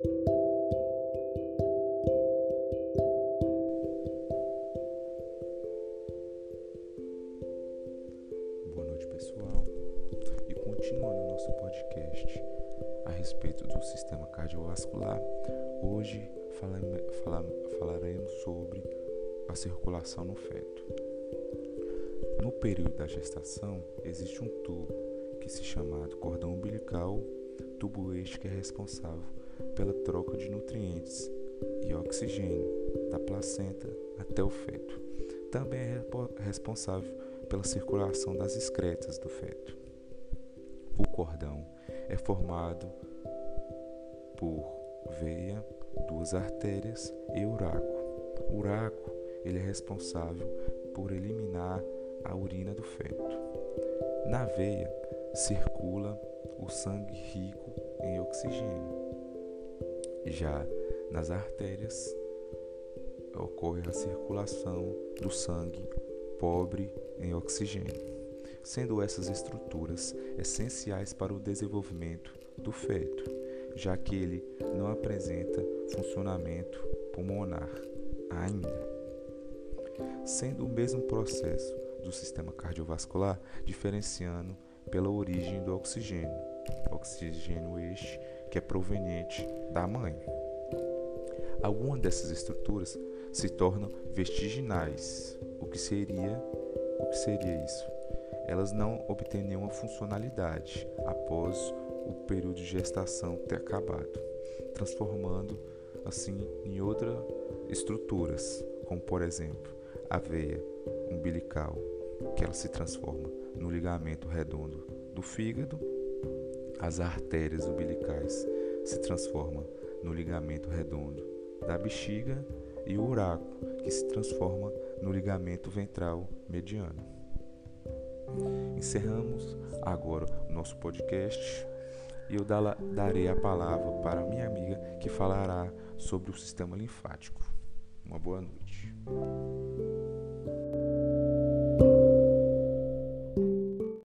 Boa noite, pessoal. E continuando nosso podcast a respeito do sistema cardiovascular, hoje falaremos sobre a circulação no feto. No período da gestação, existe um tubo que se chama cordão umbilical, tubo este que é responsável pela troca de nutrientes e oxigênio da placenta até o feto. Também é responsável pela circulação das excretas do feto. O cordão é formado por veia, duas artérias e uraco. O uraco ele é responsável por eliminar a urina do feto. Na veia circula o sangue rico em oxigênio. Já nas artérias ocorre a circulação do sangue pobre em oxigênio, sendo essas estruturas essenciais para o desenvolvimento do feto, já que ele não apresenta funcionamento pulmonar ainda. Sendo o mesmo processo do sistema cardiovascular, diferenciando pela origem do oxigênio, oxigênio este que é proveniente da mãe. Algumas dessas estruturas se tornam vertiginais. O que seria? O que seria isso? Elas não obtêm nenhuma funcionalidade após o período de gestação ter acabado, transformando assim em outras estruturas, como por exemplo a veia umbilical, que ela se transforma no ligamento redondo do fígado, as artérias umbilicais se transformam no ligamento redondo da bexiga e o uraco, que se transforma no ligamento ventral mediano. Encerramos agora o nosso podcast e eu darei a palavra para minha amiga que falará sobre o sistema linfático. Uma boa noite.